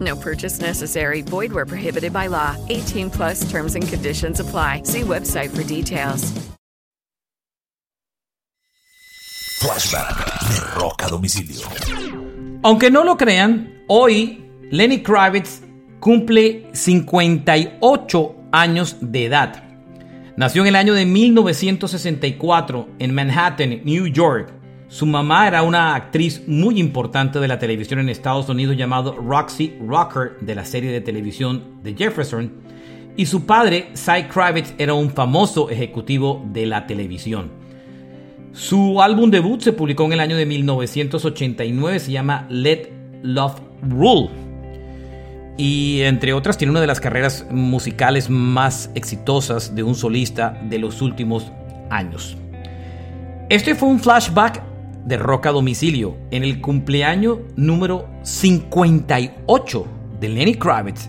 No purchase necessary. Void where prohibited by law. 18 plus terms and conditions apply. See website for details. Flashback de Rock a Domicilio. Aunque no lo crean, hoy Lenny Kravitz cumple 58 años de edad. Nació en el año de 1964 en Manhattan, New York. Su mamá era una actriz muy importante de la televisión en Estados Unidos llamado Roxy Rocker de la serie de televisión The Jefferson. Y su padre, Cy Kravitz, era un famoso ejecutivo de la televisión. Su álbum debut se publicó en el año de 1989, se llama Let Love Rule. Y entre otras tiene una de las carreras musicales más exitosas de un solista de los últimos años. Este fue un flashback de rock a domicilio en el cumpleaños número 58 de Lenny Kravitz.